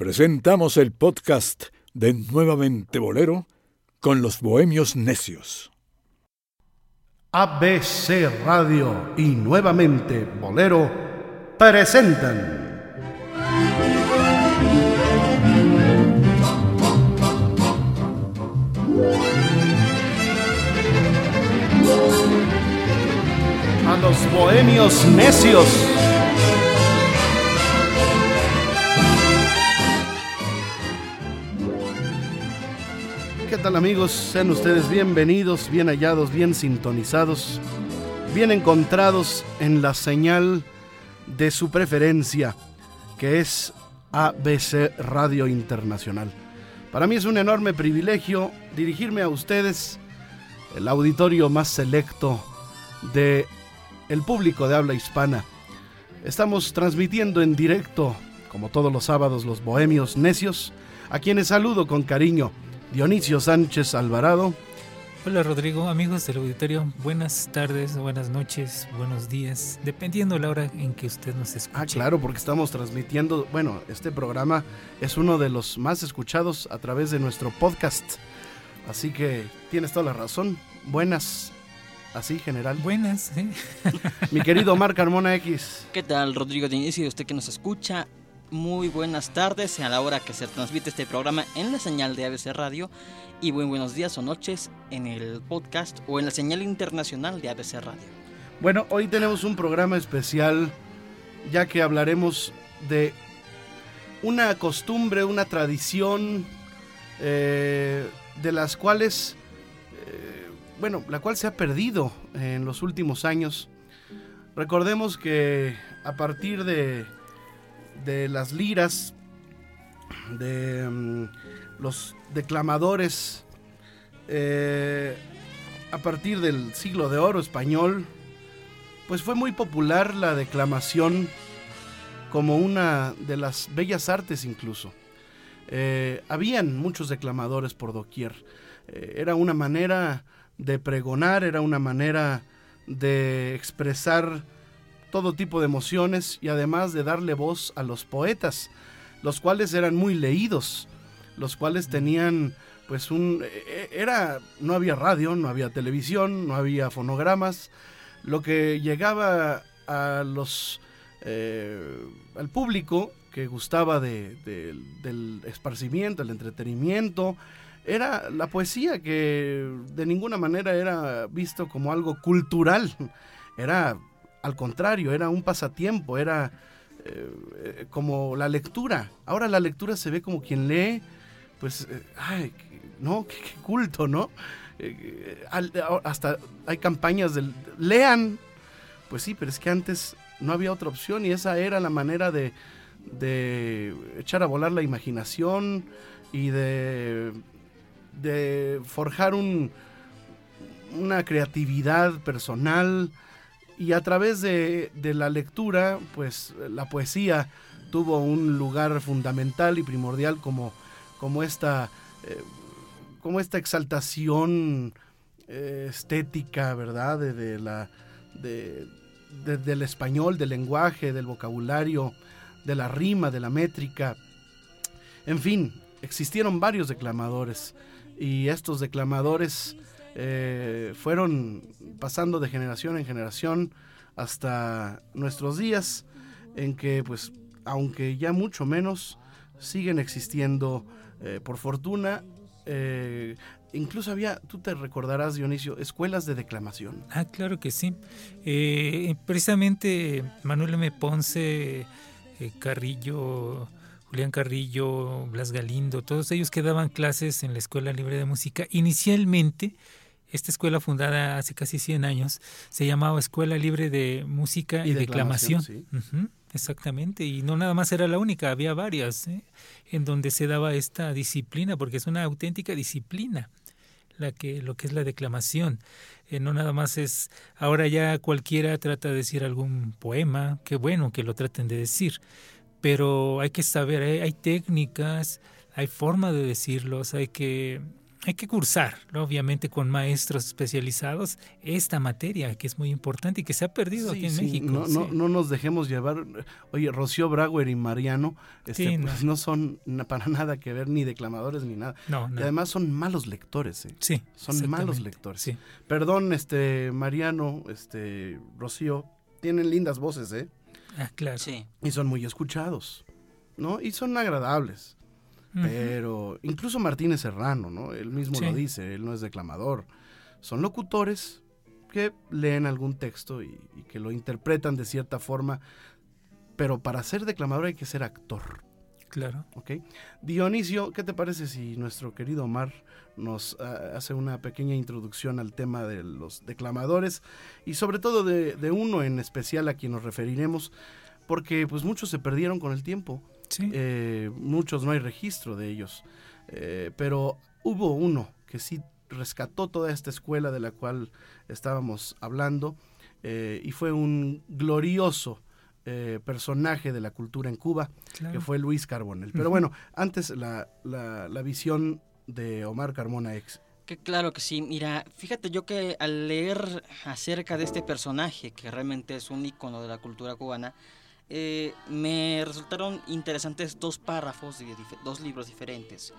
presentamos el podcast de Nuevamente Bolero con los Bohemios Necios. ABC Radio y Nuevamente Bolero presentan. A los Bohemios Necios. ¿Qué tal amigos? Sean ustedes bienvenidos, bien hallados, bien sintonizados, bien encontrados en la señal de su preferencia, que es ABC Radio Internacional. Para mí es un enorme privilegio dirigirme a ustedes, el auditorio más selecto de el público de habla hispana. Estamos transmitiendo en directo, como todos los sábados, los bohemios necios, a quienes saludo con cariño. Dionisio Sánchez Alvarado. Hola Rodrigo, amigos del auditorio, buenas tardes, buenas noches, buenos días, dependiendo de la hora en que usted nos escuche. Ah, claro, porque estamos transmitiendo, bueno, este programa es uno de los más escuchados a través de nuestro podcast. Así que tienes toda la razón. Buenas, así general. Buenas, ¿eh? Mi querido Omar Carmona X. ¿Qué tal, Rodrigo Dionisio? Usted que nos escucha, muy buenas tardes a la hora que se transmite este programa en la señal de ABC Radio y muy buenos días o noches en el podcast o en la señal internacional de ABC Radio. Bueno, hoy tenemos un programa especial ya que hablaremos de una costumbre, una tradición eh, de las cuales, eh, bueno, la cual se ha perdido en los últimos años. Recordemos que a partir de de las liras, de um, los declamadores, eh, a partir del siglo de oro español, pues fue muy popular la declamación como una de las bellas artes incluso. Eh, habían muchos declamadores por doquier. Eh, era una manera de pregonar, era una manera de expresar todo tipo de emociones y además de darle voz a los poetas, los cuales eran muy leídos, los cuales tenían pues un e, e, era no había radio, no había televisión, no había fonogramas, lo que llegaba a los eh, al público que gustaba de, del esparcimiento, el entretenimiento, era la poesía que de ninguna manera era visto como algo cultural, era al contrario, era un pasatiempo, era eh, como la lectura. Ahora la lectura se ve como quien lee, pues, eh, ay, no, qué, culto, ¿no? Eh, hasta hay campañas del lean. Pues sí, pero es que antes no había otra opción y esa era la manera de, de echar a volar la imaginación y de, de forjar un, una creatividad personal y a través de, la lectura, pues la poesía tuvo un lugar fundamental y primordial como, como, esta, eh, como esta exaltación eh, estética, ¿verdad? De, la, del español, del lenguaje, del vocabulario, de la rima, de la métrica. En fin, existieron varios declamadores y estos declamadores eh, fueron pasando de generación en generación hasta nuestros días, en que pues, aunque ya mucho menos, siguen existiendo, eh, por fortuna, eh, incluso había, tú te recordarás, Dionisio, escuelas de declamación. Ah, claro que sí. precisamente Manuel M. Ponce, Carrillo, Julián Carrillo, Blas Galindo, todos ellos que daban clases en la Escuela Libre de Música, inicialmente esta escuela fundada hace casi 100 años se llamaba Escuela Libre de Música y, Declamación. exactamente, y no nada más era la única, había varias ¿eh? en donde se daba esta disciplina, porque es una auténtica disciplina la que lo que es la declamación. Eh, no nada más es ahora ya cualquiera trata de decir algún poema, qué bueno que lo traten de decir, pero hay que saber, hay técnicas, hay forma de decirlos, hay que hay que cursar, obviamente con maestros especializados, esta materia que es muy importante y que se ha perdido aquí en México. No, no, no, nos dejemos llevar. Oye, Rocío Brauer y Mariano este, pues no. son para nada que ver ni declamadores ni nada. No, Y además son malos lectores. ¿eh? Sí. Son malos lectores. Perdón, este Mariano, este Rocío, tienen lindas voces, ¿eh? Ah, claro. Sí. Y son muy escuchados, ¿no? Y son agradables. Pero incluso Martínez Serrano, ¿no? Él mismo lo dice, él no es declamador. Son locutores que leen algún texto y, que lo interpretan de cierta forma, pero para ser declamador hay que ser actor. Claro. ¿Ok? Dionisio, ¿qué te parece si nuestro querido Omar nos ah, hace una pequeña introducción al tema de los declamadores y sobre todo de, de, uno en especial a quien nos referiremos, porque pues muchos se perdieron con el tiempo. Eh, muchos no hay registro de ellos, eh, pero hubo uno que sí rescató toda esta escuela de la cual estábamos hablando eh, y fue un glorioso personaje de la cultura en Cuba, que fue Luis Carbonell. Pero bueno, antes la, la, visión de Omar Carmona ex. Que claro que sí, mira, fíjate yo que al leer acerca de este personaje, que realmente es un icono de la cultura cubana, eh, me resultaron interesantes dos párrafos de dos libros diferentes.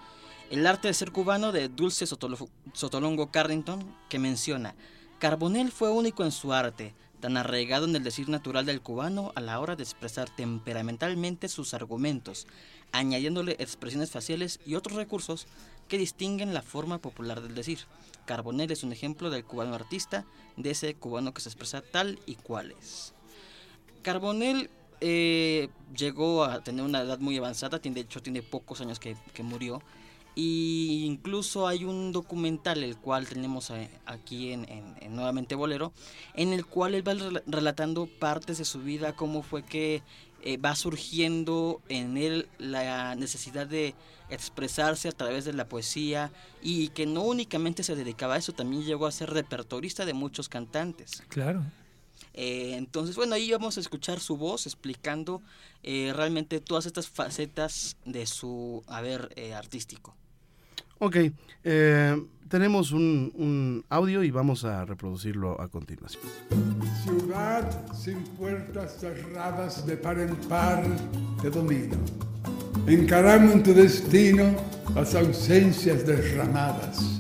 El arte de ser cubano de Dulce Sotolongo Carrington, que menciona, Carbonell fue único en su arte, tan arraigado en el decir natural del cubano a la hora de expresar temperamentalmente sus argumentos, añadiéndole expresiones faciales y otros recursos que distinguen la forma popular del decir. Carbonell es un ejemplo del cubano artista, de ese cubano que se expresa tal y cual es. Carbonell eh, llegó a tener una edad muy avanzada, de hecho tiene pocos años que, murió. Y incluso hay un documental, el cual tenemos eh, aquí en, Nuevamente Bolero, en el cual él va relatando partes de su vida, cómo fue que eh, va surgiendo en él la necesidad de expresarse a través de la poesía y que no únicamente se dedicaba a eso, también llegó a ser repertorista de muchos cantantes. Claro. Eh, entonces, bueno, ahí vamos a escuchar su voz explicando eh, realmente todas estas facetas de su haber eh, artístico. Ok, tenemos un, un, audio y vamos a reproducirlo a continuación. Ciudad sin puertas cerradas de par en par te domino. Encaramos en tu destino las ausencias derramadas.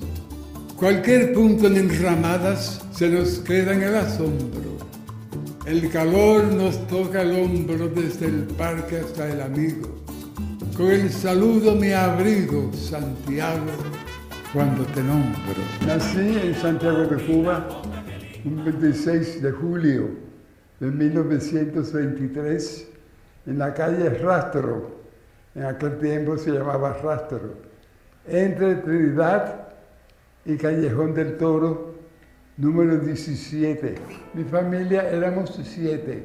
Cualquier punto en enramadas se nos queda en el asombro el calor nos toca el hombro desde el parque hasta el amigo. Con el saludo me abrigo, Santiago, cuando te nombro. Nací en Santiago de Cuba un 26 de julio de 1923 en la calle Rastro. En aquel tiempo se llamaba Rastro. Entre Trinidad y Callejón del Toro número 17. Mi familia éramos siete.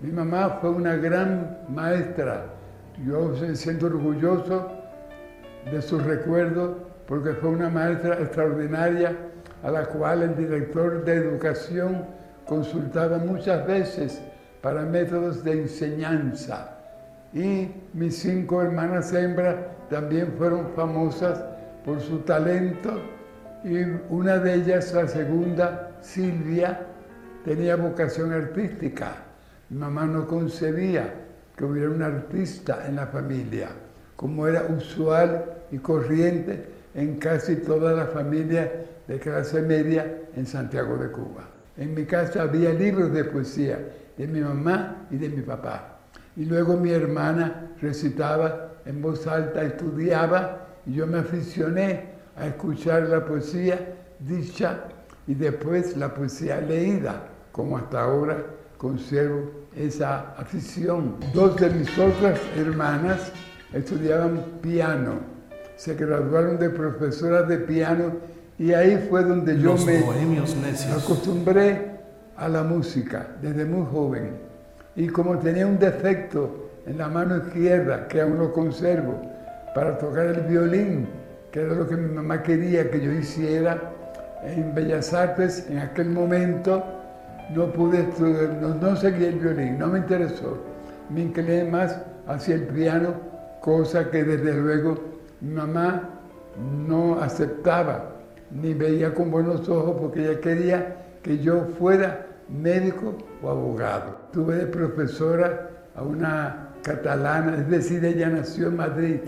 Mi mamá fue una gran maestra. Yo me siento orgulloso de su recuerdo porque fue una maestra extraordinaria a la cual el director de educación consultaba muchas veces para métodos de enseñanza. Y mis cinco hermanas hembras también fueron famosas por su talento y una de ellas, la segunda, Silvia, tenía vocación artística. Mi mamá no concebía que hubiera un artista en la familia, como era usual y corriente en casi toda la familia de clase media en Santiago de Cuba. En mi casa había libros de poesía de mi mamá y de mi papá. Y luego mi hermana recitaba en voz alta, estudiaba y yo me aficioné a escuchar la poesía dicha y después la poesía leída, como hasta ahora conservo esa afición. Dos de mis otras hermanas estudiaban piano, se graduaron de profesoras de piano y ahí fue donde yo me acostumbré a la música desde muy joven. Y como tenía un defecto en la mano izquierda, que aún lo conservo, para tocar el violín, que era lo que mi mamá quería que yo hiciera en Bellas Artes. En aquel momento no pude estudiar, no, seguí el violín, no me interesó. Me incliné más hacia el piano, cosa que desde luego mi mamá no aceptaba ni veía con buenos ojos porque ella quería que yo fuera médico o abogado. Tuve de profesora a una catalana, es decir, ella nació en Madrid,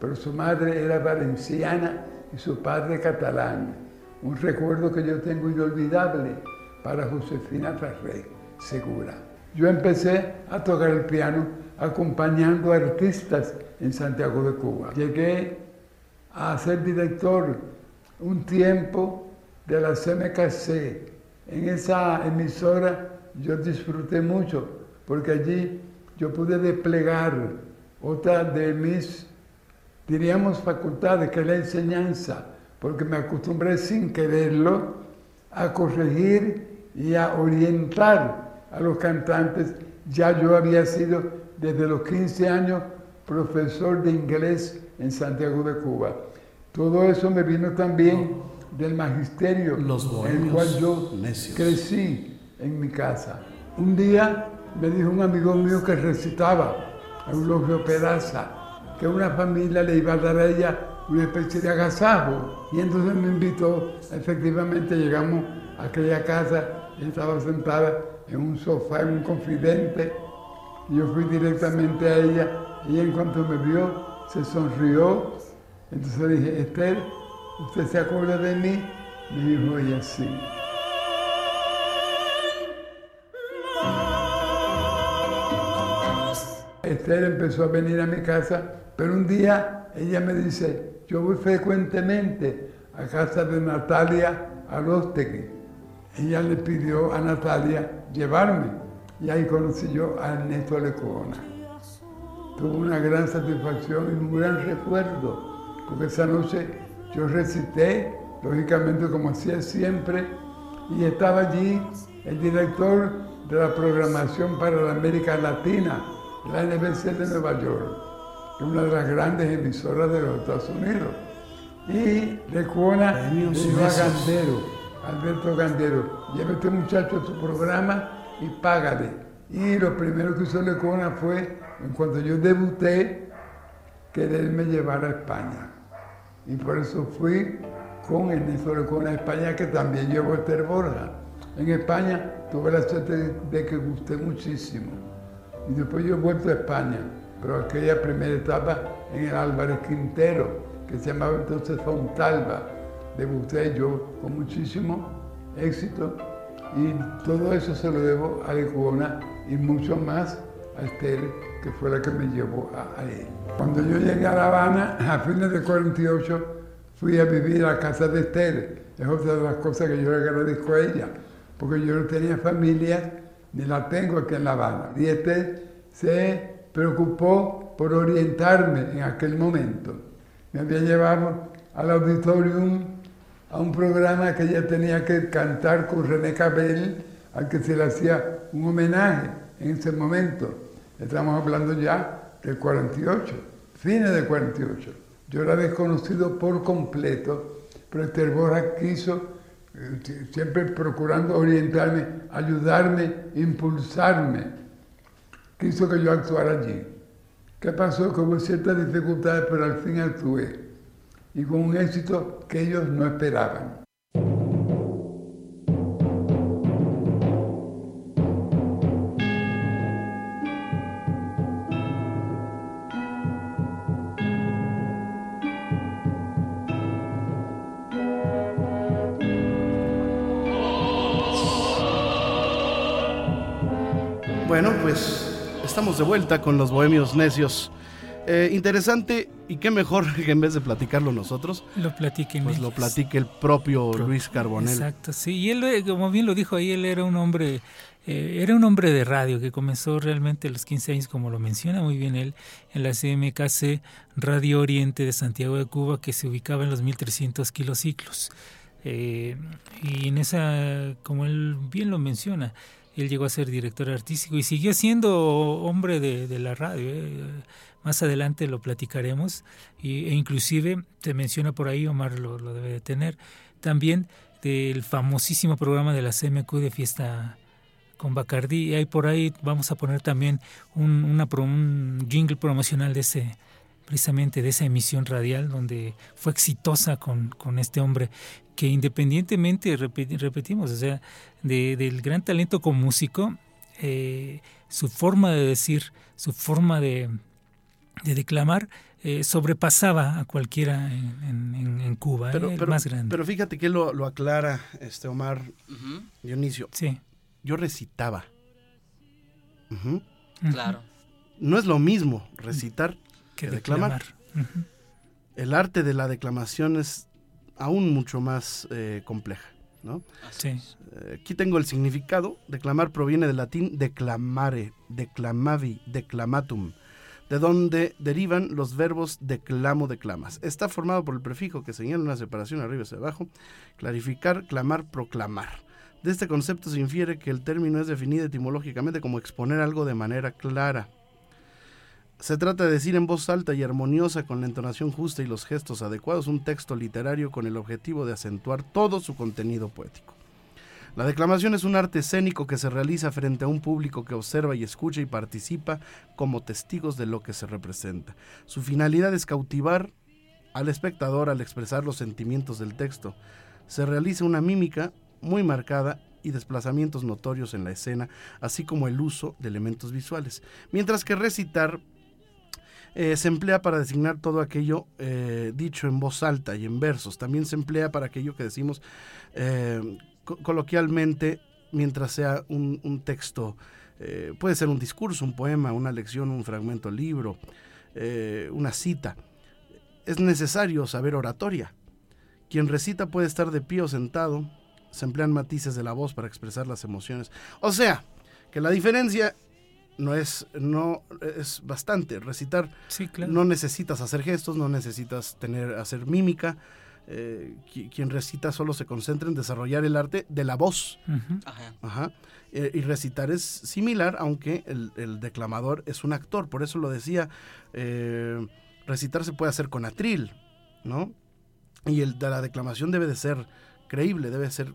pero su madre era valenciana y su padre catalán. Un recuerdo que yo tengo inolvidable para Josefina Ferré, segura. Yo empecé a tocar el piano acompañando artistas en Santiago de Cuba. Llegué a ser director un tiempo de la CMKC. En esa emisora yo disfruté mucho porque allí yo pude desplegar otra de mis, diríamos, facultades, que es la enseñanza, porque me acostumbré sin quererlo a corregir y a orientar a los cantantes. Ya yo había sido desde los 15 años profesor de inglés en Santiago de Cuba. Todo eso me vino también del magisterio Los en el cual yo necios. crecí en mi casa. Un día me dijo un amigo mío que recitaba, Eulogio Peraza, que una familia le iba a dar a ella una especie de agasajo. Y entonces me invitó, efectivamente llegamos a aquella casa, ella estaba sentada en un sofá, en un confidente, y yo fui directamente a ella, y en cuanto me vio, se sonrió, entonces le dije, Esther, ¿usted se acuerda de mí? Me dijo ella, sí. Esther empezó a venir a mi casa, pero un día ella me dice, yo voy frecuentemente a casa de Natalia Arostegui. Ella le pidió a Natalia llevarme y ahí conocí yo a Ernesto Lecuona. Tuve una gran satisfacción y un gran recuerdo, porque esa noche yo recité, lógicamente como hacía siempre, y estaba allí el director de la programación para la América Latina, la NBC de Nueva York, una de las grandes emisoras de los Estados Unidos. Y Premios dijo a. Gandero, Alberto Gandero, lleve este muchacho a tu programa y págale. Y lo primero que hizo Lecuona fue, en cuanto yo debuté, quererme llevar a España. Y por eso fui con Ernesto Lecuona a España, que también llevó Esther Borja. En España tuve la suerte de, de que gusté muchísimo. Y después yo he vuelto a España, pero aquella primera etapa en el Álvarez Quintero, que se llamaba entonces Fontalba. Debuté yo con muchísimo éxito y todo eso se lo debo a Lecuona y mucho más a Esther, que fue la que me llevó a, a él. Cuando yo llegué a La Habana, a fines de 48, fui a vivir a casa de Esther. Es otra de las cosas que yo le agradezco a ella, porque yo no tenía familia, ni la tengo aquí en La Habana. Y Esther se preocupó por orientarme en aquel momento. Me había llevado al auditorium a un programa que ella tenía que cantar con René Cabell, al que se le hacía un homenaje en ese momento. Estamos hablando ya del 48, fines del 48. Yo era desconocido por completo, pero Esther Borja quiso, eh, siempre procurando orientarme, ayudarme, impulsarme, quiso que yo actuara allí. ¿Qué pasó? Que ciertas dificultades, pero al fin actué. Y con un éxito que ellos no esperaban. De vuelta con los bohemios necios. Eh, interesante y qué mejor que en vez de platicarlo nosotros, Lo platiquen pues lo platique el propio Pro- Luis Carbonell. Exacto, sí. Y él, eh, como bien lo dijo ahí, él era un hombre, eh, era un hombre de radio que comenzó realmente a los 15 años, como lo menciona muy bien él, en la CMKC Radio Oriente de Santiago de Cuba, que se ubicaba en los 1300 kilociclos. Eh, y en esa, como él bien lo menciona, él llegó a ser director artístico y siguió siendo hombre de, la radio. eh. Más adelante lo platicaremos y, e inclusive te menciona por ahí, Omar lo, debe de tener, también del famosísimo programa de la CMQ de fiesta con Bacardí. Y ahí por ahí vamos a poner también un, una un jingle promocional de ese precisamente de esa emisión radial donde fue exitosa con, este hombre que independientemente, repetimos, o sea, del gran talento como músico, eh, su forma de decir, su forma de, de declamar, eh, sobrepasaba a cualquiera en, Cuba, pero, el más grande. Pero fíjate que lo, lo aclara este Omar Dionisio. Sí. Yo recitaba. Claro. No es lo mismo recitar que, declamar. El arte de la declamación es aún mucho más eh, compleja. ¿no? Sí. Eh, aquí tengo el significado. Declamar proviene del latín declamare, declamavi, declamatum, de donde derivan los verbos declamo, declamas. Está formado por el prefijo que señala una separación arriba hacia abajo, clarificar, clamar, proclamar. De este concepto se infiere que el término es definido etimológicamente como exponer algo de manera clara. Se trata de decir en voz alta y armoniosa con la entonación justa y los gestos adecuados un texto literario con el objetivo de acentuar todo su contenido poético. La declamación es un arte escénico que se realiza frente a un público que observa y escucha y participa como testigos de lo que se representa. Su finalidad es cautivar al espectador al expresar los sentimientos del texto. Se realiza una mímica muy marcada y desplazamientos notorios en la escena, así como el uso de elementos visuales. Mientras que recitar eh, se emplea para designar todo aquello eh, dicho en voz alta y en versos. También se emplea para aquello que decimos eh, coloquialmente mientras sea un, texto. puede ser un discurso, un poema, una lección, un fragmento libro, una cita. Es necesario saber oratoria. Quien recita puede estar de pie o sentado, se emplean matices de la voz para expresar las emociones. O sea, que la diferencia no es no es bastante recitar no necesitas hacer gestos no necesitas tener hacer mímica eh, quien recita solo se concentra en desarrollar el arte de la voz Ajá. Eh, y recitar es similar aunque el, declamador es un actor por eso lo decía eh, recitar se puede hacer con atril no y el de la declamación debe de ser creíble, debe ser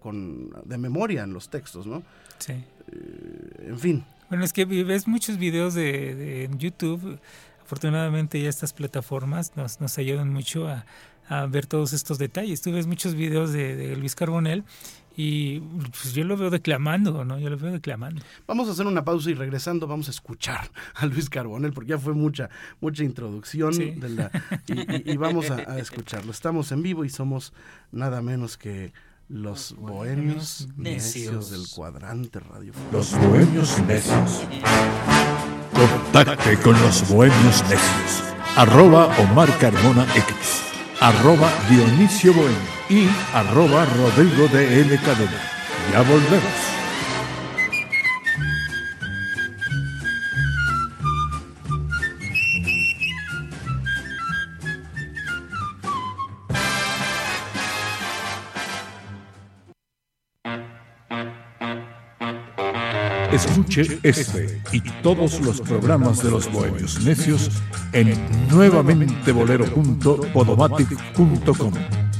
con, de memoria en los textos, ¿no? Sí. Eh, en fin. Bueno, es que ves muchos videos de, YouTube. Afortunadamente ya estas plataformas nos, nos ayudan mucho a, a, ver todos estos detalles. Tú ves muchos videos de, de Luis Carbonell y pues yo lo veo declamando, ¿no? Yo lo veo declamando. Vamos a hacer una pausa y regresando vamos a escuchar a Luis Carbonell porque ya fue mucha mucha introducción de la, y, vamos a, escucharlo. Estamos en vivo y somos nada menos que los bohemios necios, del cuadrante radio. Los bohemios necios. Contacte con los bohemios necios. Arroba Omar Carmona X arroba Dionisio Bueno y arroba Rodrigo de L. Cadena. Ya volvemos. Escuche este y todos los programas de los Bohemios Necios en nuevamentebolero.podomatic.com.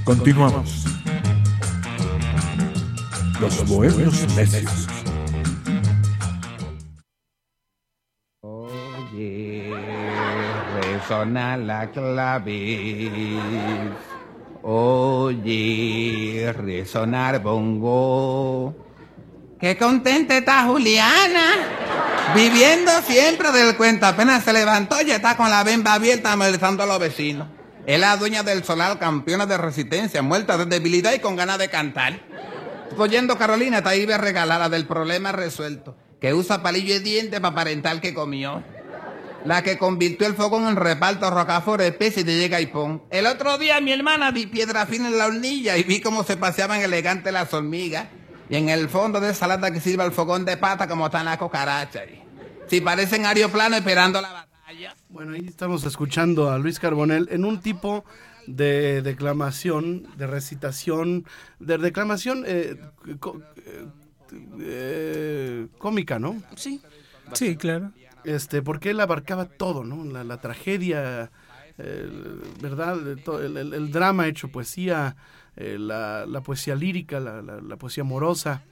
Continuamos. Los Bohemios Necios. Oye, resona la clave. Oye, resonar bongo. Qué contenta está Juliana. Viviendo siempre del cuento. Apenas se levantó y está con la bemba abierta molestando a los vecinos. Es la dueña del solar, campeona de resistencia, muerta de debilidad y con ganas de cantar. Oyendo Carolina, está ahí regalada del problema resuelto. Que usa palillo y diente para aparentar que comió. La que convirtió el fogón en reparto rocafort especie de llega y pon. El otro día mi hermana vi piedra fina en la hornilla y vi cómo se paseaban elegantes las hormigas. Y en el fondo de esa lata que sirva el fogón de pata como están las cucarachas. Si parecen aeroplano esperando la batalla. Bueno, ahí estamos escuchando a Luis Carbonell en un tipo de declamación, de recitación, de declamación eh, eh, cómica, ¿no? Sí. Sí, claro. Este, porque él abarcaba todo, ¿no? La, tragedia, ¿verdad? el, drama hecho poesía, eh, la, poesía lírica, la, poesía amorosa,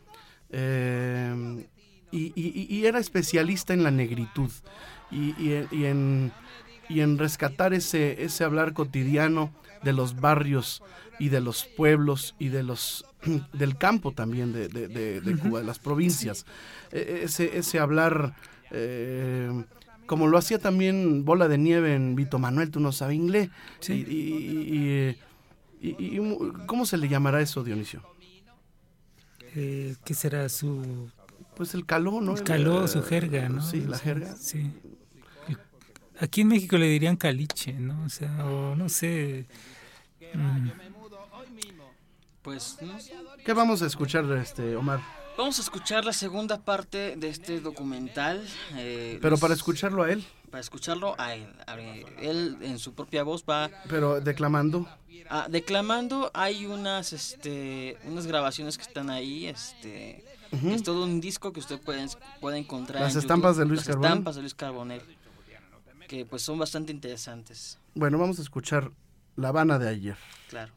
eh, y, era especialista en la negritud y, en, y en rescatar ese, ese hablar cotidiano de los barrios y de los pueblos y de los del campo también de, de, de, Cuba, de las provincias. E, ese, ese hablar, eh, como lo hacía también Bola de Nieve en Vito Manuel, tú no sabes inglés. Y, y, ¿Cómo se le llamará eso, Dionisio? Eh, ¿Qué será su...? Pues el caló, ¿no? El caló, su jerga, ¿no? Sí, la jerga. Sí. Aquí en México le dirían caliche, ¿no? O sea, o no sé... Mm. Pues, ¿Qué vamos a escuchar, este, Omar? Vamos a escuchar la segunda parte de este documental. Eh, Pero para escucharlo a él. Para escucharlo a él. él en su propia voz va... Pero declamando. Ah, declamando hay unas, este, unas grabaciones que están ahí, este... Es todo un disco que usted puede, puede encontrar. Las estampas de Luis Carbonell. Las estampas de Luis Carbonell. Que pues son bastante interesantes. Bueno, vamos a escuchar La Habana de ayer. Claro.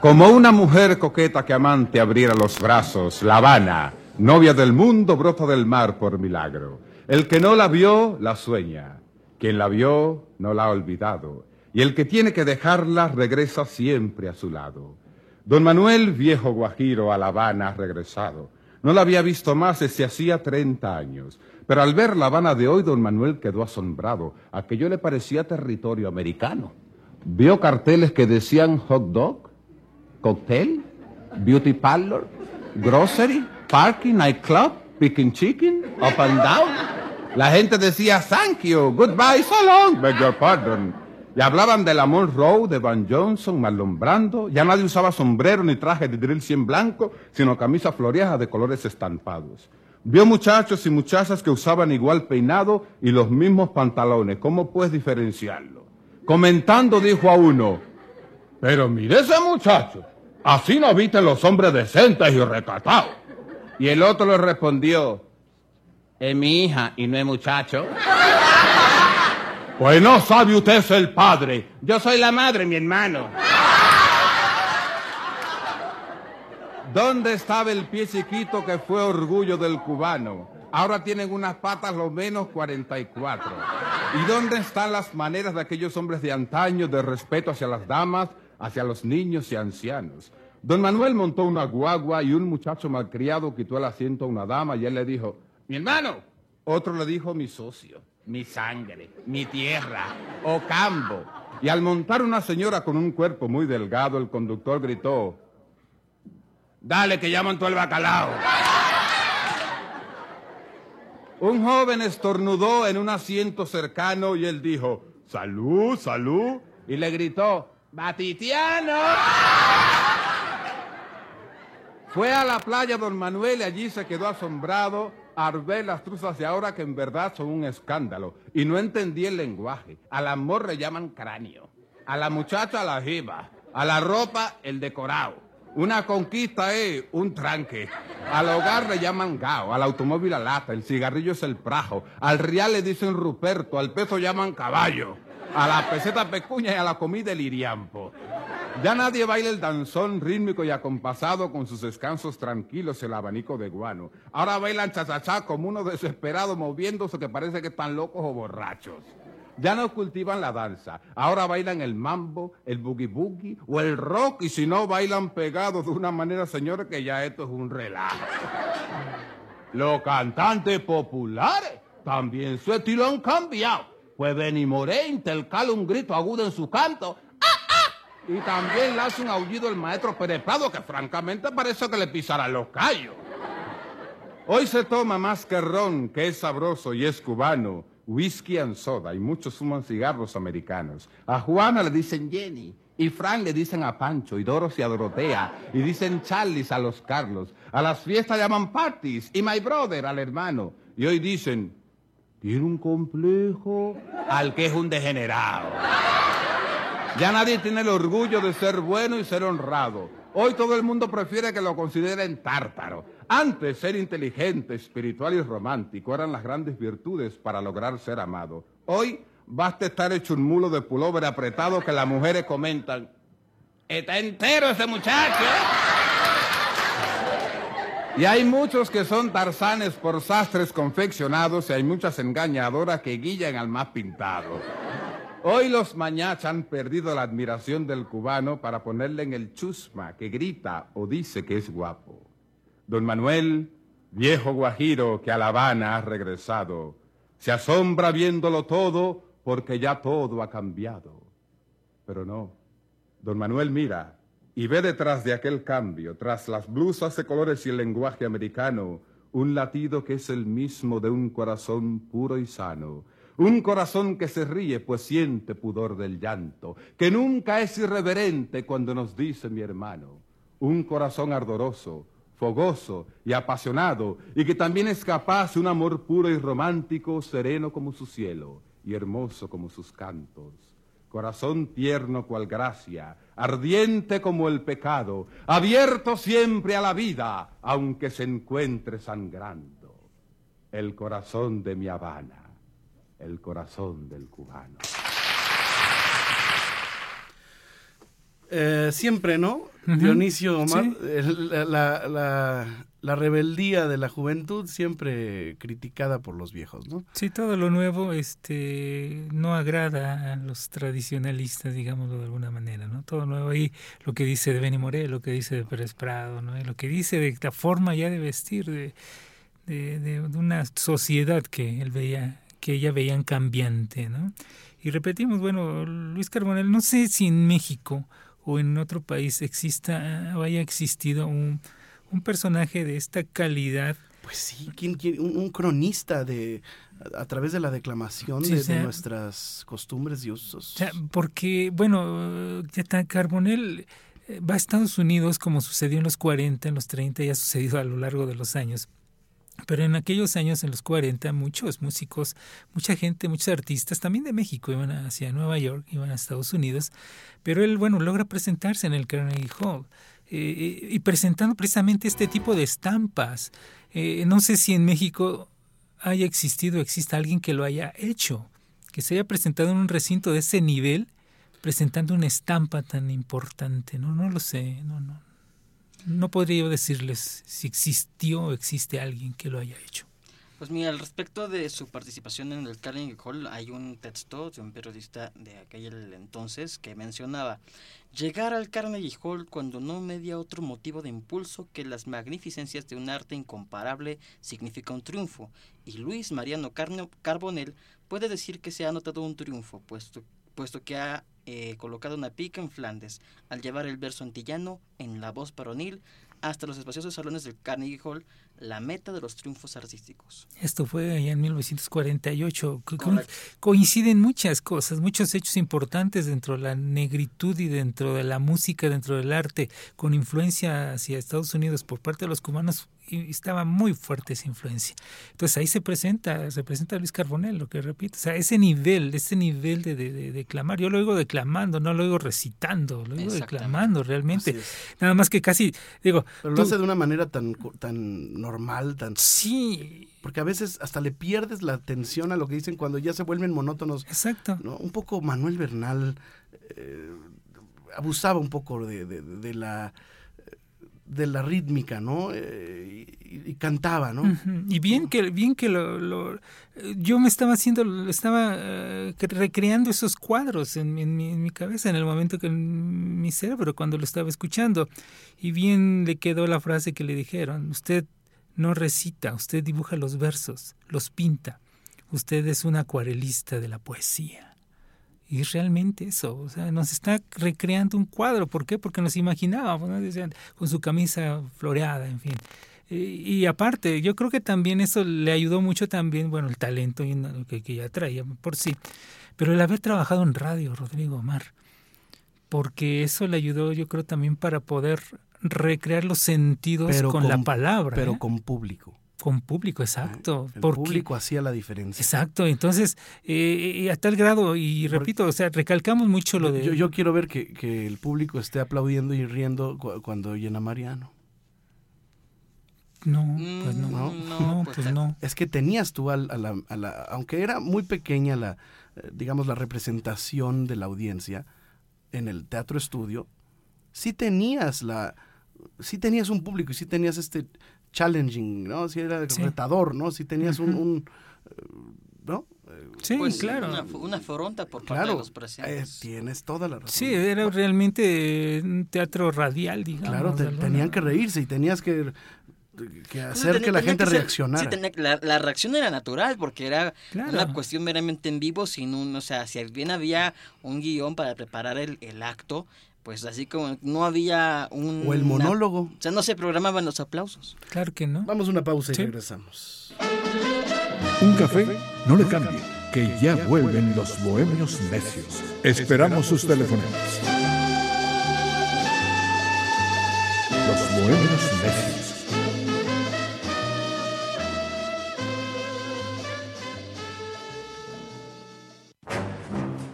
Como una mujer coqueta que amante abriera los brazos, La Habana, novia del mundo, brota del mar por milagro. El que no la vio, la sueña. Quien la vio, no la ha olvidado. Y el que tiene que dejarla, regresa siempre a su lado. Don Manuel, viejo guajiro, a La Habana ha regresado. No la había visto más desde hacía 30 años. Pero al ver La Habana de hoy, don Manuel quedó asombrado. Aquello le parecía territorio americano. Vio carteles que decían hot dog, cocktail, beauty parlor, grocery, parking, nightclub, picking chicken, up and down. La gente decía thank you, goodbye, so long, beg your pardon. Y hablaban de la Monroe, de Van Johnson, Marlon Brando. Ya nadie usaba sombrero ni traje de drill 100 blanco, sino camisa floreada de colores estampados. Vio muchachos y muchachas que usaban igual peinado y los mismos pantalones. ¿Cómo puedes diferenciarlo? Comentando dijo a uno, pero mire ese muchacho, así no visten los hombres decentes y recatados. Y el otro le respondió, es mi hija y no es muchacho. Pues no sabe usted es el padre. Yo soy la madre, mi hermano. ¿Dónde estaba el pie chiquito que fue orgullo del cubano? Ahora tienen unas patas lo menos 44. ¿Y dónde están las maneras de aquellos hombres de antaño de respeto hacia las damas, hacia los niños y ancianos? Don Manuel montó una guagua y un muchacho malcriado quitó el asiento a una dama y él le dijo, mi hermano. Otro le dijo, mi socio, mi sangre, mi tierra, o cambo. Y al montar una señora con un cuerpo muy delgado, el conductor gritó, dale que llaman todo el bacalao. Un joven estornudó en un asiento cercano y él dijo, salud, salud, y le gritó, Batitiano. Fue a la playa Don Manuel y allí se quedó asombrado ver las truzas de ahora que en verdad son un escándalo. Y no entendí el lenguaje. Al amor le llaman cráneo, a la muchacha la jiba, a la ropa el decorado. Una conquista es un tranque. Al hogar le llaman gao, al automóvil la lata, el cigarrillo es el prajo, al real le dicen Ruperto, al peso llaman caballo, a la peseta pecuña y a la comida el iriampo. Ya nadie baila el danzón rítmico y acompasado con sus descansos tranquilos el abanico de guano. Ahora bailan chachachá como uno desesperado moviéndose que parece que están locos o borrachos. Ya no cultivan la danza. Ahora bailan el mambo, el boogie boogie o el rock y si no bailan pegados de una manera, señores, que ya esto es un relajo. Los cantantes populares también su estilo han cambiado. Pues Benny Moré intercala un grito agudo en su canto. Y también le hace un aullido el maestro Pérez Prado que francamente parece que le pisará los callos. Hoy se toma más que ron, que es sabroso y es cubano whisky and soda y muchos fuman cigarros americanos. A Juana le dicen Jenny. Y Frank le dicen a Pancho, y Doros y a Dorotea, y dicen Charles a los Carlos. A las fiestas llaman parties, y my brother al hermano. Y hoy dicen, tiene un complejo al que es un degenerado. Ya nadie tiene el orgullo de ser bueno y ser honrado. Hoy todo el mundo prefiere que lo consideren tártaro. Antes ser inteligente, espiritual y romántico eran las grandes virtudes para lograr ser amado. Hoy basta estar hecho un mulo de pullover apretado que las mujeres comentan, está entero ese muchacho. Y hay muchos que son tarzanes por sastres confeccionados y hay muchas engañadoras que guillan al más pintado. Hoy los mañach han perdido la admiración del cubano para ponerle en el chusma que grita o dice que es guapo. Don Manuel, viejo guajiro que a La Habana ha regresado, se asombra viéndolo todo porque ya todo ha cambiado. Pero no, don Manuel mira y ve detrás de aquel cambio, tras las blusas de colores y el lenguaje americano, un latido que es el mismo de un corazón puro y sano. Un corazón que se ríe pues siente pudor del llanto, que nunca es irreverente cuando nos dice mi hermano. Un corazón ardoroso, fogoso y apasionado, y que también es capaz de un amor puro y romántico, sereno como su cielo y hermoso como sus cantos. Corazón tierno cual gracia, ardiente como el pecado, abierto siempre a la vida, aunque se encuentre sangrando. El corazón de mi Habana, el corazón del cubano. Eh, siempre, ¿no? Dionisio Omar, Sí. el- la, la- la- la rebeldía de la juventud siempre criticada por los viejos, ¿no? Sí, todo lo nuevo este, no agrada a los tradicionalistas, digámoslo de alguna manera, ¿no? Todo nuevo ahí, lo que dice de Benny Moré, lo que dice de Pérez Prado, ¿no? Y lo que dice de la forma ya de vestir de, de- de una sociedad que él veía, que ella veían cambiante, ¿no? Y repetimos, bueno, Luis Carbonell, no sé si en México o en otro país exista o haya existido un, un personaje de esta calidad Pues sí, ¿quién, quién- un, un cronista de a, a través de la declamación Sí, de, o sea, de nuestras costumbres y usos. O sea, porque, bueno, ya está, Carbonell eh, va a Estados Unidos como sucedió en los 40, en los 30 y ha sucedido a lo largo de los años. Pero en aquellos años, en los 40, muchos músicos, mucha gente, muchos artistas, también de México, iban hacia Nueva York, iban a Estados Unidos. Pero él, bueno, logra presentarse en el Carnegie Hall. eh, y presentando precisamente este tipo de estampas. Eh, no sé si en México haya existido, exista alguien que lo haya hecho, que se haya presentado en un recinto de ese nivel, presentando una estampa tan importante. No, no lo sé, no, no. No podría yo decirles si existió o existe alguien que lo haya hecho. Pues mira, al respecto de su participación en el Carnegie Hall, hay un texto de un periodista de aquel entonces que mencionaba llegar al Carnegie Hall cuando no media otro motivo de impulso que las magnificencias de un arte incomparable significa un triunfo. Y Luis Mariano Carbonell puede decir que se ha notado un triunfo, puesto, puesto que ha eh, colocado una pica en Flandes al llevar el verso antillano en la voz varonil hasta los espaciosos salones del Carnegie Hall, la meta de los triunfos artísticos. Esto fue allá en 1948. Co- co- Correcto. Coinciden muchas cosas, muchos hechos importantes dentro de la negritud y dentro de la música, dentro del arte, con influencia hacia Estados Unidos por parte de los cubanos. Y estaba muy fuerte esa influencia. Entonces ahí se presenta, se presenta Luis Carbonell, lo que repito. O sea, ese nivel, ese nivel de, de, de declamar. Yo lo oigo declamando, no lo oigo recitando, lo oigo declamando realmente. Nada más que casi, digo, Pero lo tú- hace de una manera tan, co- tan normal, tan... sí, Porque a veces hasta le pierdes la atención a lo que dicen cuando ya se vuelven monótonos. exacto. ¿no? Un poco Manuel Bernal eh, abusaba un poco de, de- de la de la rítmica, ¿no? Eh, y, y cantaba, ¿no? Y bien que bien que lo, lo- yo me estaba haciendo estaba eh, recreando esos cuadros en, en mi, en mi cabeza en el momento que en mi cerebro cuando lo estaba escuchando y bien le quedó la frase que le dijeron usted no recita usted dibuja los versos los pinta usted es un acuarelista de la poesía y realmente eso, o sea, nos está recreando un cuadro. ¿Por qué? Porque nos imaginábamos, con su camisa floreada, en fin. Y, aparte, yo creo que también eso le ayudó mucho también, bueno, el talento que, que ya traía por sí, pero el haber trabajado en radio, Rodrigo Omar, porque eso le ayudó, yo creo, también para poder recrear los sentidos Pero con, la palabra, Pero ¿eh? con público. con público, exacto. El porque- público hacía la diferencia. Exacto, entonces, eh, y a tal grado, y repito, o sea, recalcamos mucho lo de... Yo, yo quiero ver que, que el público esté aplaudiendo y riendo cu- cuando llena Mariano. No, pues no, Mm, no, no, pues, pues, no. Es que tenías tú a, la, a la- aunque era muy pequeña la, eh, digamos, la representación de la audiencia en el teatro estudio, sí tenías la, sí tenías un público y sí tenías este challenging, ¿no? Sí era Sí. retador, ¿no? Sí tenías un, un, eh, ¿no? Sí, Pues, claro. Una, una afronta por parte de Claro, los eh, presentes. tienes toda la razón. Sí, era realmente un teatro radial, digamos. Claro, te- tenían que reírse y tenías que, que hacer tenía- que la tenía gente ser- reaccionara. sí, tenía- la, la reacción era natural porque era Claro. una cuestión meramente en vivo, sin un, o sea, si bien había un guion para preparar el, el acto, pues así como no había un... o el monólogo. O sea, no se programaban los aplausos. Claro que no. Vamos a una pausa y Sí. regresamos. Un café, no le cambie, que ya vuelven los bohemios necios. Esperamos sus teléfonos. Los bohemios necios.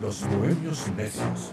Los bohemios necios.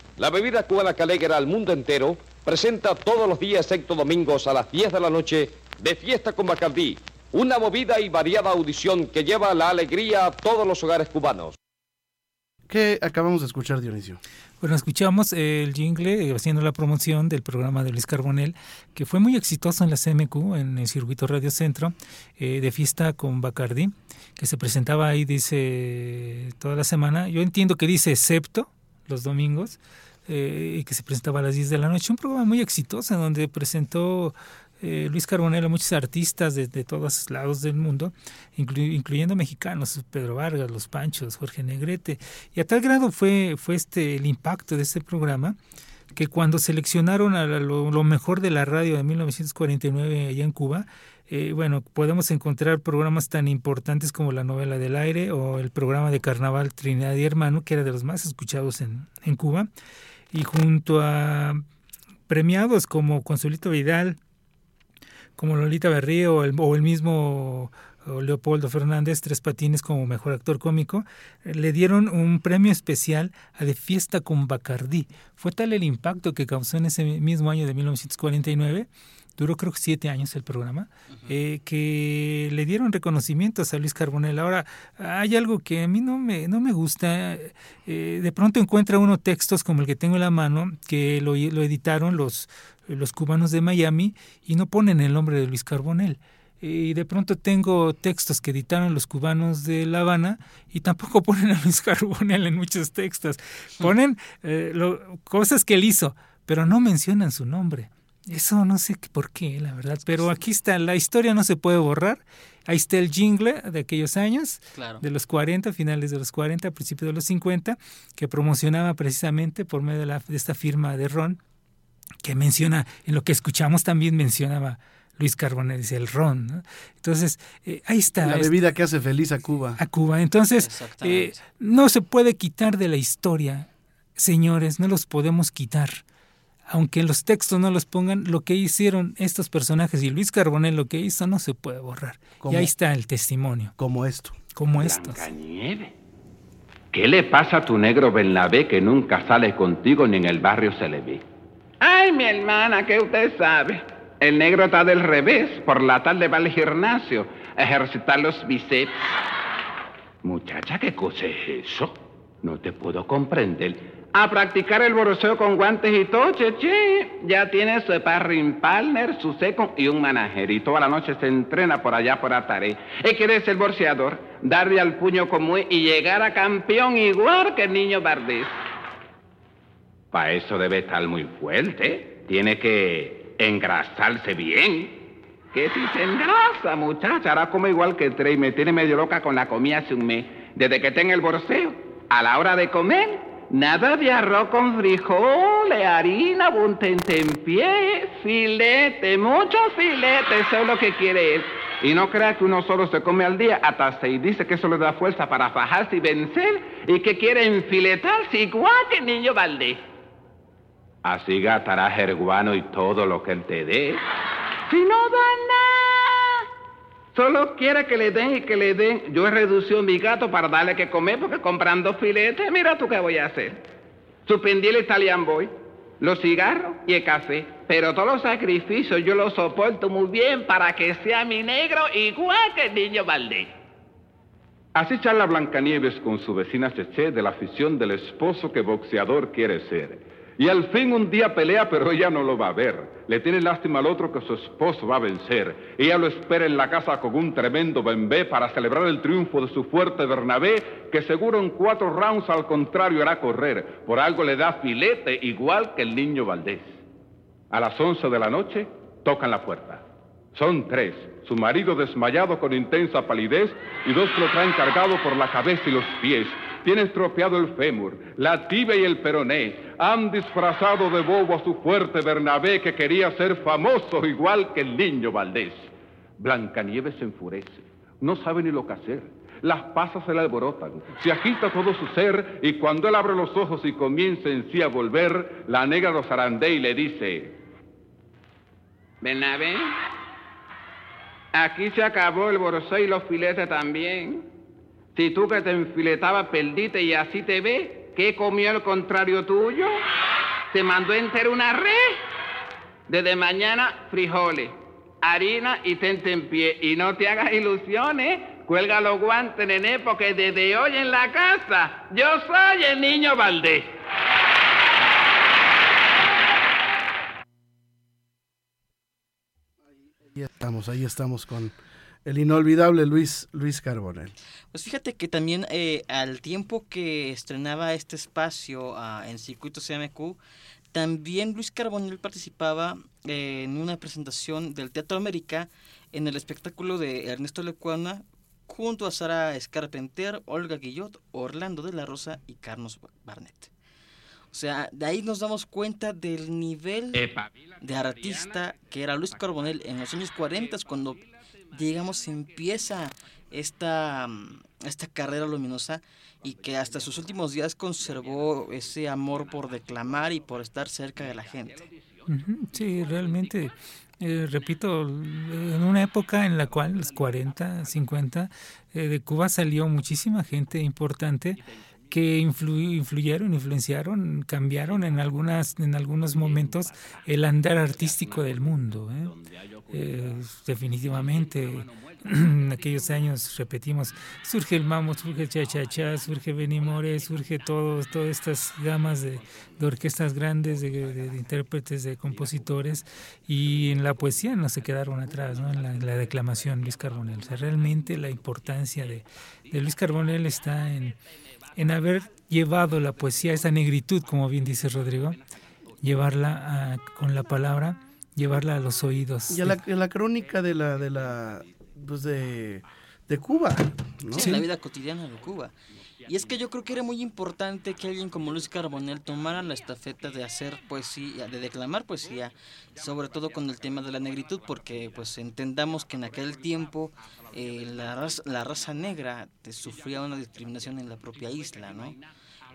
la bebida cubana que alegra al mundo entero, presenta todos los días, excepto domingos, a las 10 de la noche, de fiesta con Bacardí, una movida y variada audición que lleva la alegría a todos los hogares cubanos. ¿Qué acabamos de escuchar, Dionisio? Bueno, escuchamos el jingle eh, haciendo la promoción del programa de Luis Carbonel, que fue muy exitoso en la CMQ, en el circuito Radio Centro, eh, de fiesta con Bacardi, que se presentaba ahí, dice, toda la semana. Yo entiendo que dice excepto los domingos, eh, y que se presentaba a las 10 de la noche. Un programa muy exitoso en donde presentó eh, Luis Carbonell a muchos artistas de, todos lados del mundo, inclu- incluyendo mexicanos, Pedro Vargas, Los Panchos, Jorge Negrete. Y a tal grado fue, fue este el impacto de este programa que cuando seleccionaron a lo, lo mejor de la radio de 1949 allá en Cuba, eh, bueno, podemos encontrar programas tan importantes como la novela del aire o el programa de carnaval Trinidad y Hermano, que era de los más escuchados en, Cuba, y junto a premiados como Consuelito Vidal, como Lolita Berrío o el, mismo Leopoldo Fernández, Tres Patines como mejor actor cómico, le dieron un premio especial a De Fiesta con Bacardí. Fue tal el impacto que causó en ese mismo año de 1949, duró creo que siete años el programa, eh, que le dieron reconocimientos a Luis Carbonell. Ahora, hay algo que a mí no me, no me gusta. eh, de pronto encuentra uno textos como el que tengo en la mano, que lo, lo editaron los, los cubanos de Miami y no ponen el nombre de Luis Carbonell. Y de pronto tengo textos que editaron los cubanos de La Habana y tampoco ponen a Luis Carbonell en muchos textos. Ponen eh, lo- cosas que él hizo, pero no mencionan su nombre. Eso no sé qué- por qué, la verdad. Pero aquí está, la historia no se puede borrar. Ahí está el jingle de aquellos años, Claro. de los 40, finales de los 40, principios de los 50, que promocionaba precisamente por medio de, la- de esta firma de Ron, que menciona, en lo que escuchamos también mencionaba Luis Carbonell, dice el Ron. ¿no? Entonces, eh, ahí está. La bebida que hace feliz a Cuba. a Cuba. Entonces, eh, no se puede quitar de la historia, señores, no los podemos quitar. Aunque los textos no los pongan, lo que hicieron estos personajes y Luis Carbonell lo que hizo no se puede borrar. ¿Cómo? Y ahí está el testimonio, Como esto. como estos. Blancanieves. ¿Qué le pasa a tu negro Bernabé que nunca sale contigo ni en el barrio se le ve? Ay, mi hermana, que usted sabe. El negro está del revés. Por la tarde va al gimnasio a ejercitar los bíceps. Muchacha, ¿qué cosa es eso? No te puedo comprender. A practicar el boroseo con guantes y todo, che. Ya tiene su sparring partner, su seco y un manager. Y toda la noche se entrena por allá por Ataré. Él quiere ser boxeador, darle al puño como es y llegar a campeón igual que el niño Bardés. Para eso debe estar muy fuerte. Tiene que engrasarse bien. Que si se engrasa, muchacha, ahora como igual que Trey. Me tiene medio loca con la comida hace un mes. Desde que tenga el borseo. A la hora de comer, nada de arroz con frijoles, harina, pie, filete, mucho filete. Eso es lo que quiere. Y no crea que uno solo se come al día hasta seis. Dice que eso le da fuerza para fajarse y vencer. Y que quiere enfiletarse igual que niño Valdés. Así gastará jerguano y todo lo que él te dé. Si no da nada. Solo quiere que le den y que le den. Yo he reducido mi gato para darle que comer porque comprando filetes, mira tú qué voy a hacer. Suspendí el Italian Boy, los cigarros y el café. Pero todos los sacrificios yo los soporto muy bien para que sea mi negro igual que el niño Valdés. Así charla Blancanieves con su vecina Cheche de la afición del esposo que boxeador quiere ser. Y al fin un día pelea, pero ella no lo va a ver. Le tiene lástima al otro que su esposo va a vencer. Ella lo espera en la casa con un tremendo bembé para celebrar el triunfo de su fuerte Bernabé, que seguro en cuatro rounds al contrario hará correr. Por algo le da filete, igual que el niño Valdés. A las once de la noche tocan la puerta. Son tres. Su marido desmayado con intensa palidez y dos que lo traen cargado por la cabeza y los pies. Tiene estropeado el fémur, la tibia y el peroné. Han disfrazado de bobo a su fuerte Bernabé que quería ser famoso igual que el niño Valdés. Blancanieves se enfurece. No sabe ni lo que hacer. Las pasas se le alborotan. Se agita todo su ser y cuando él abre los ojos y comienza en sí a volver, la negra lo zarandea y le dice... Bernabé, aquí se acabó el borosó y los filetes también. Si tú que te enfiletabas perdiste y así te ve, ¿qué comió el contrario tuyo? ¿Te mandó entera una red? Desde mañana, frijoles, harina y tente en pie. Y no te hagas ilusiones. Cuelga los guantes, nené, porque desde hoy en la casa yo soy el niño Valdés. Ahí estamos, ahí estamos con el inolvidable Luis, Luis Carbonell. Pues fíjate que también eh, al tiempo que estrenaba este espacio ah, en Circuito CMQ, también Luis Carbonell participaba eh, en una presentación del Teatro América en el espectáculo de Ernesto Lecuana junto a Sara Escarpenter, Olga Guillot, Orlando de la Rosa y Carlos Barnett. O sea, de ahí nos damos cuenta del nivel de artista que era Luis Carbonell en los años 40, cuando, digamos, empieza esta, esta carrera luminosa y que hasta sus últimos días conservó ese amor por declamar y por estar cerca de la gente. Sí, realmente, eh, repito, en una época en la cual, los 40, 50, eh, de Cuba salió muchísima gente importante que influyeron, influenciaron, cambiaron en algunas en algunos momentos el andar artístico del mundo. ¿eh? Eh, definitivamente, en aquellos años, repetimos, surge el mambo, surge el cha-cha-cha, surge Benimore, surge todo, todas estas gamas de, orquestas grandes, de, intérpretes, de compositores, y en la poesía no se quedaron atrás, en, la, declamación Luis Carbonell. O sea, realmente la importancia de, de Luis Carbonell está en en haber llevado la poesía, esa negritud, como bien dice Rodrigo, llevarla con la palabra, llevarla a los oídos. Y a la, crónica de la, de la, pues de, Cuba, ¿no? Sí, la vida cotidiana de Cuba. Y es que yo creo que era muy importante que alguien como Luis Carbonell tomara la estafeta de hacer poesía, de declamar poesía, sobre todo con el tema de la negritud, porque pues entendamos que en aquel tiempo eh, la, raza, la raza negra sufría una discriminación en la propia isla, ¿no?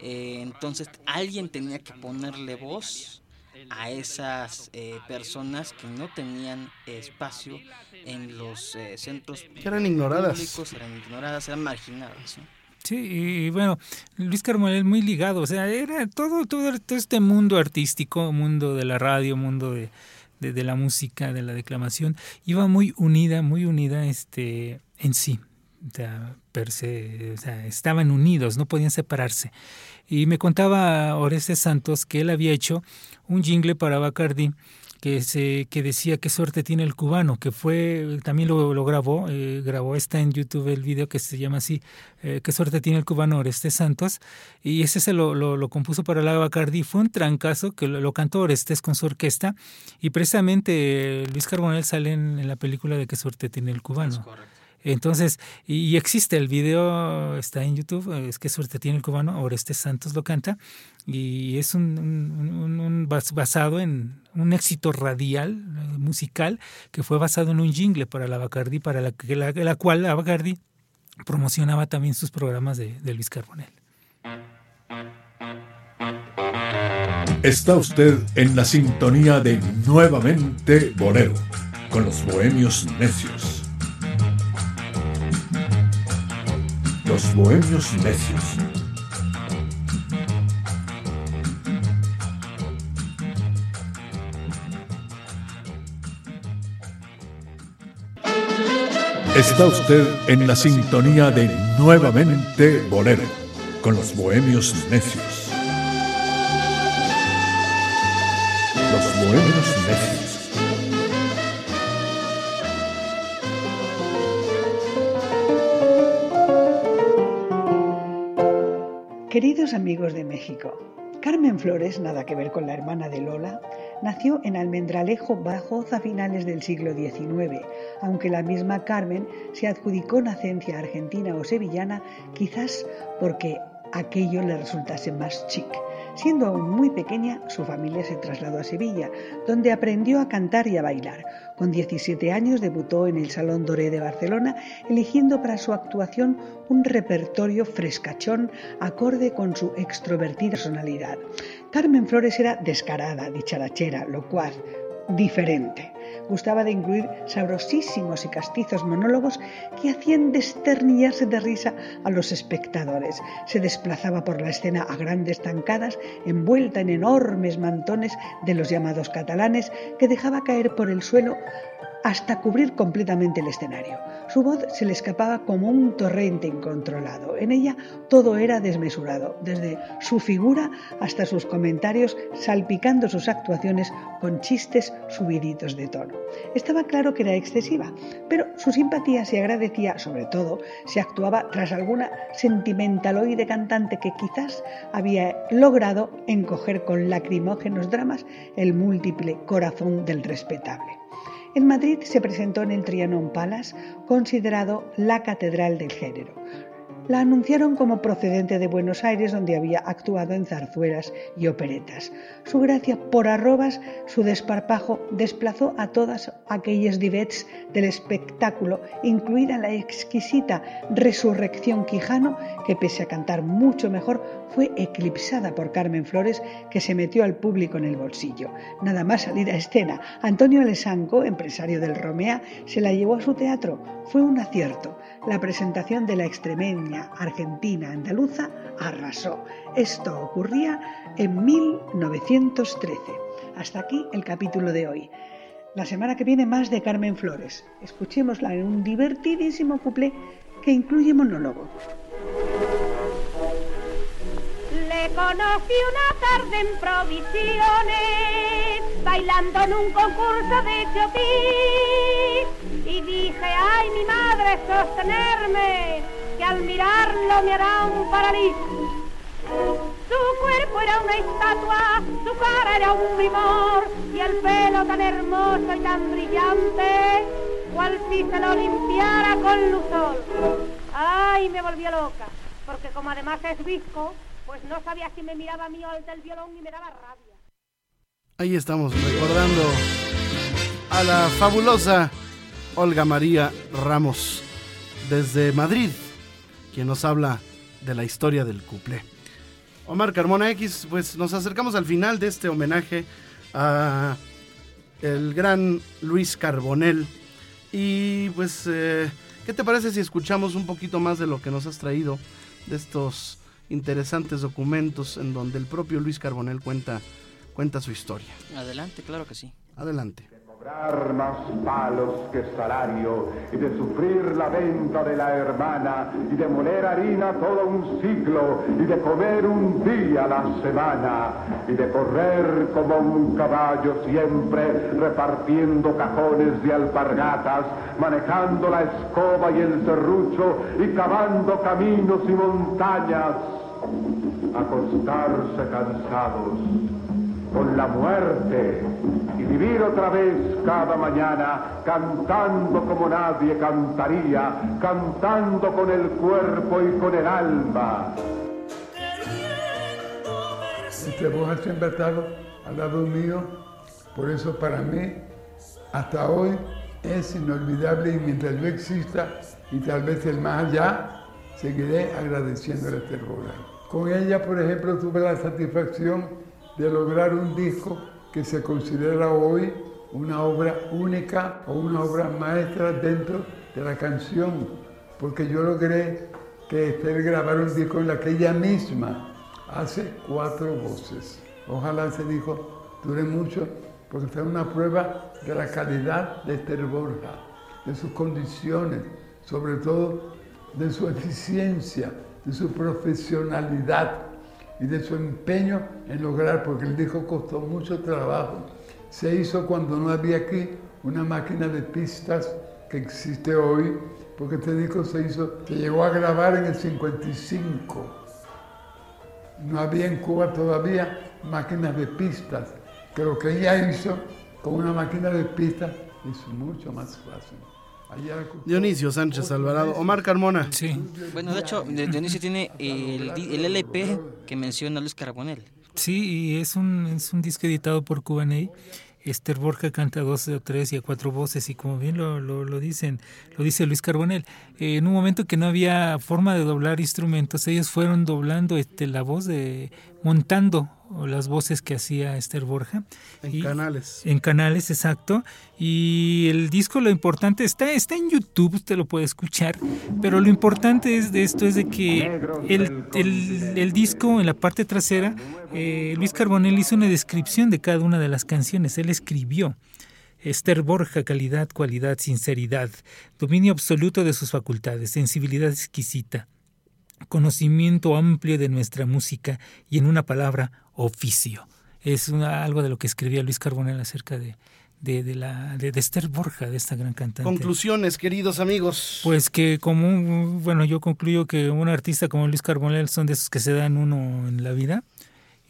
Eh, entonces alguien tenía que ponerle voz a esas eh, personas que no tenían espacio en los centros que eran ignoradas públicos, eran ignoradas, eran marginadas. Sí, y bueno, Luis Carmel muy ligado, o sea, era todo, todo, este mundo artístico, mundo de la radio, mundo de, de, la música, de la declamación, iba muy unida, muy unida este, en sí. Se, o sea, estaban unidos, no podían separarse. Y me contaba Orestes Santos que él había hecho un jingle para Bacardi que, se, que decía qué suerte tiene el cubano, que fue, también lo, grabó, eh, grabó, está en YouTube el video que se llama así, eh, qué suerte tiene el cubano Orestes Santos, y ese se lo, lo, compuso para la Bacardi, fue un trancazo que lo, cantó Orestes con su orquesta, y precisamente Luis Carbonell sale en, la película de qué suerte tiene el cubano. Entonces, y, existe el video, está en YouTube, es que suerte tiene el cubano, Orestes Santos lo canta, y es un, basado en un éxito radial, eh, musical, que fue basado en un jingle para la Bacardi, para la, la, cual la Bacardi promocionaba también sus programas de, de Luis Carbonell. Está usted en la sintonía de Nuevamente Bolero, con los bohemios necios. Los bohemios necios. Está usted en la sintonía de Nuevamente Bolero, con los bohemios necios. Los bohemios necios. Amigos de México, Carmen Flores, nada que ver con la hermana de Lola, nació en Almendralejo, Badajoz, a finales del siglo XIX, aunque la misma Carmen se adjudicó nacencia argentina o sevillana, quizás porque aquello le resultase más chic. Siendo aún muy pequeña, su familia se trasladó a Sevilla, donde aprendió a cantar y a bailar. Con 17 años debutó en el Salón Doré de Barcelona, eligiendo para su actuación un repertorio frescachón acorde con su extrovertida personalidad. Carmen Flores era descarada, dicharachera, locuaz, diferente. Gustaba de incluir sabrosísimos y castizos monólogos que hacían desternillarse de risa a los espectadores. Se desplazaba por la escena a grandes zancadas, envuelta en enormes mantones de los llamados catalanes, que dejaba caer por el suelo hasta cubrir completamente el escenario. Su voz se le escapaba como un torrente incontrolado. En ella todo era desmesurado, desde su figura hasta sus comentarios, salpicando sus actuaciones con chistes subiditos de tono. Estaba claro que era excesiva, pero su simpatía se agradecía sobre todo si actuaba tras alguna sentimentaloide cantante que quizás había logrado encoger con lacrimógenos dramas el múltiple corazón del respetable. En Madrid se presentó en el Trianon Palace, considerado la catedral del género. La anunciaron como procedente de Buenos Aires, donde había actuado en zarzuelas y operetas. Su gracia por arrobas, su desparpajo, desplazó a todas aquellas divets del espectáculo, incluida la exquisita Resurrección Quijano, que pese a cantar mucho mejor, fue eclipsada por Carmen Flores, que se metió al público en el bolsillo. Nada más salir a escena, Antonio Alessanco, empresario del Romea, se la llevó a su teatro. Fue un acierto. La presentación de la extremeña argentina andaluza arrasó. Esto ocurría en 1913. Hasta aquí el capítulo de hoy. La semana que viene más de Carmen Flores. Escuchémosla en un divertidísimo couplé que incluye monólogo. Conocí una tarde en provisiones, bailando en un concurso de chotis. Y dije, ay, mi madre, sostenerme, que al mirarlo me hará un parálisis. Su cuerpo era una estatua, su cara era un primor, y el pelo tan hermoso y tan brillante, cual si se lo limpiara con luzol. Ay, me volvió loca, porque como además es visco, pues no sabía si me miraba a mí o al del violón y me daba rabia. Ahí estamos recordando a la fabulosa Olga María Ramos desde Madrid, quien nos habla de la historia del cuplé. Omar Carmona X, pues nos acercamos al final de este homenaje a el gran Luis Carbonel. Y pues, eh, ¿qué te parece si escuchamos un poquito más de lo que nos has traído de estos interesantes documentos en donde el propio Luis Carbonel cuenta, cuenta su historia? Adelante, claro que sí. Adelante. Cobrar más palos que salario y de sufrir la venta de la hermana y de moler harina todo un siglo y de comer un día la semana y de correr como un caballo siempre repartiendo cajones de alpargatas, manejando la escoba y el serrucho y cavando caminos y montañas, acostarse cansados con la muerte y vivir otra vez cada mañana cantando como nadie cantaría, cantando con el cuerpo y con el alma. Este voz siempre estado al lado mío, por eso para mí, hasta hoy, es inolvidable y mientras yo exista y tal vez el más allá, seguiré agradeciéndole este programa. Con ella, por ejemplo, tuve la satisfacción de lograr un disco que se considera hoy una obra única o una obra maestra dentro de la canción, porque yo logré que Esther grabara un disco en la que ella misma hace cuatro voces. Ojalá ese disco dure mucho, porque está una prueba de la calidad de Esther Borja, de sus condiciones, sobre todo de su eficiencia, de su profesionalidad y de su empeño en lograr, porque el disco costó mucho trabajo. Se hizo cuando no había aquí una máquina de pistas que existe hoy, porque este disco se hizo, se llegó a grabar en el 55. No había en Cuba todavía máquinas de pistas, que lo que ella hizo con una máquina de pistas es mucho más fácil. Dionisio Sánchez Alvarado, Omar Carmona. Sí. Bueno, de hecho, Dionisio tiene el, el LP que menciona Luis Carbonell. Sí, y es un, es un disco editado por Cubaney Esther Borja canta dos o tres y a cuatro voces y como bien lo, lo, dicen, lo dice Luis Carbonel, eh, en un momento que no había forma de doblar instrumentos, ellos fueron doblando este, la voz de montando las voces que hacía Esther Borja. En canales. En canales, exacto. Y el disco, lo importante, está, está en YouTube, usted lo puede escuchar, pero lo importante es de esto es de que el, el, disco, en la parte trasera, eh, Luis Carbonell hizo una descripción de cada una de las canciones, él escribió. Esther Borja, calidad, cualidad, sinceridad, dominio absoluto de sus facultades, sensibilidad exquisita, conocimiento amplio de nuestra música y en una palabra, oficio. Es algo de lo que escribía Luis Carbonell acerca de, de, la, de, Esther Borja, de esta gran cantante. Conclusiones, queridos amigos. Pues que como, bueno, yo concluyo que un artista como Luis Carbonell son de esos que se dan uno en la vida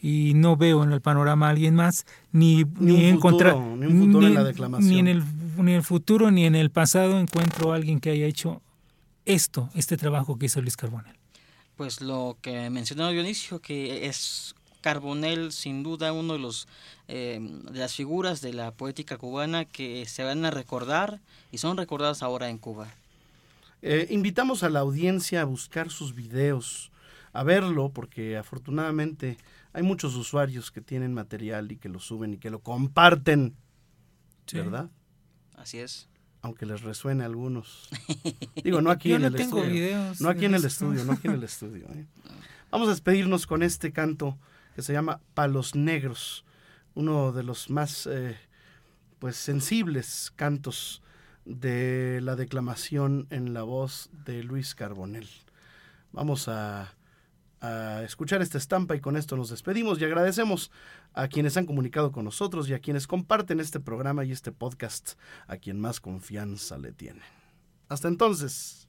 y no veo en el panorama a alguien más, ni, ni, encontrar, ni, un futuro en la declamación. Ni en, el, ni en el futuro ni en el pasado encuentro a alguien que haya hecho esto, este trabajo que hizo Luis Carbonell pues lo que mencionó Dionisio, que es Carbonell sin duda uno de los eh, de las figuras de la poética cubana que se van a recordar y son recordadas ahora en Cuba. Eh, invitamos a la audiencia a buscar sus videos, a verlo, porque afortunadamente hay muchos usuarios que tienen material y que lo suben y que lo comparten, ¿verdad? Así es aunque les resuene a algunos. Digo, no aquí en el estudio. no aquí en el estudio, no aquí en el estudio. ¿eh? Vamos a despedirnos con este canto que se llama Palos Negros, uno de los más eh, pues sensibles cantos de la declamación en la voz de Luis Carbonell. Vamos a a escuchar esta estampa y con esto nos despedimos y agradecemos a quienes han comunicado con nosotros y a quienes comparten este programa y este podcast, a quien más confianza le tienen. Hasta entonces.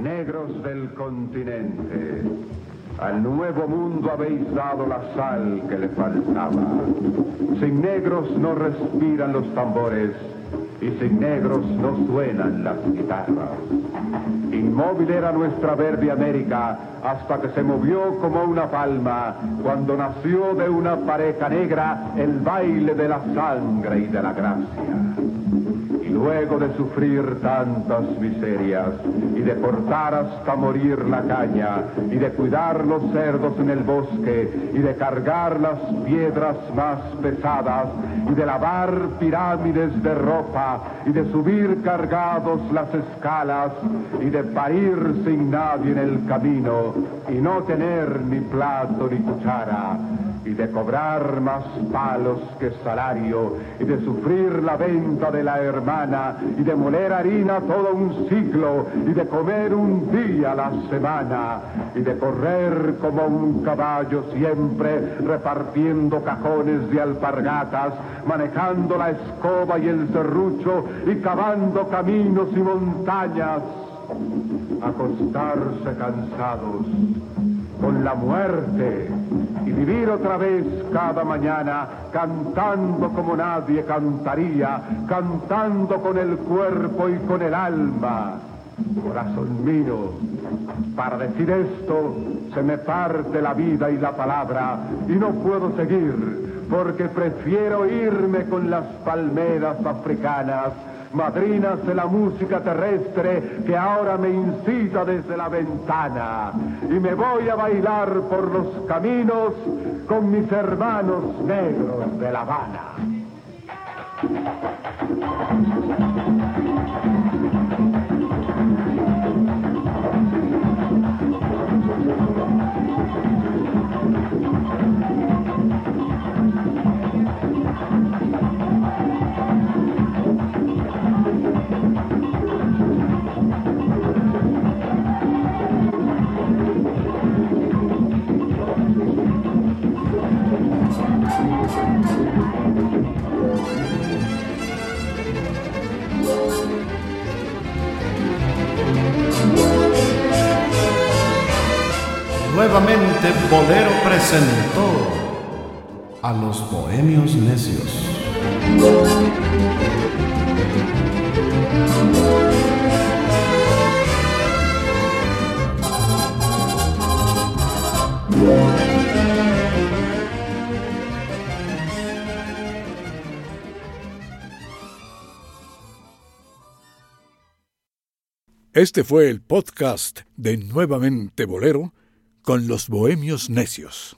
Negros del continente, al nuevo mundo habéis dado la sal que le faltaba. Sin negros no respiran los tambores y sin negros no suenan las guitarras. Inmóvil era nuestra verde América hasta que se movió como una palma cuando nació de una pareja negra el baile de la sangre y de la gracia luego de sufrir tantas miserias y de cortar hasta morir la caña y de cuidar los cerdos en el bosque y de cargar las piedras más pesadas y de lavar pirámides de ropa y de subir cargados las escalas y de parir sin nadie en el camino y no tener ni plato ni cuchara y de cobrar más palos que salario, y de sufrir la venta de la hermana, y de moler harina todo un siglo, y de comer un día a la semana, y de correr como un caballo siempre, repartiendo cajones de alpargatas, manejando la escoba y el serrucho, y cavando caminos y montañas, acostarse cansados con la muerte y vivir otra vez cada mañana cantando como nadie cantaría, cantando con el cuerpo y con el alma. Corazón mío, para decir esto se me parte la vida y la palabra y no puedo seguir porque prefiero irme con las palmeras africanas madrinas de la música terrestre que ahora me incita desde la ventana. Y me voy a bailar por los caminos con mis hermanos negros de La Habana. Nuevamente Bolero presentó a los Bohemios Necios. Este fue el podcast de Nuevamente Bolero con los Bohemios Necios.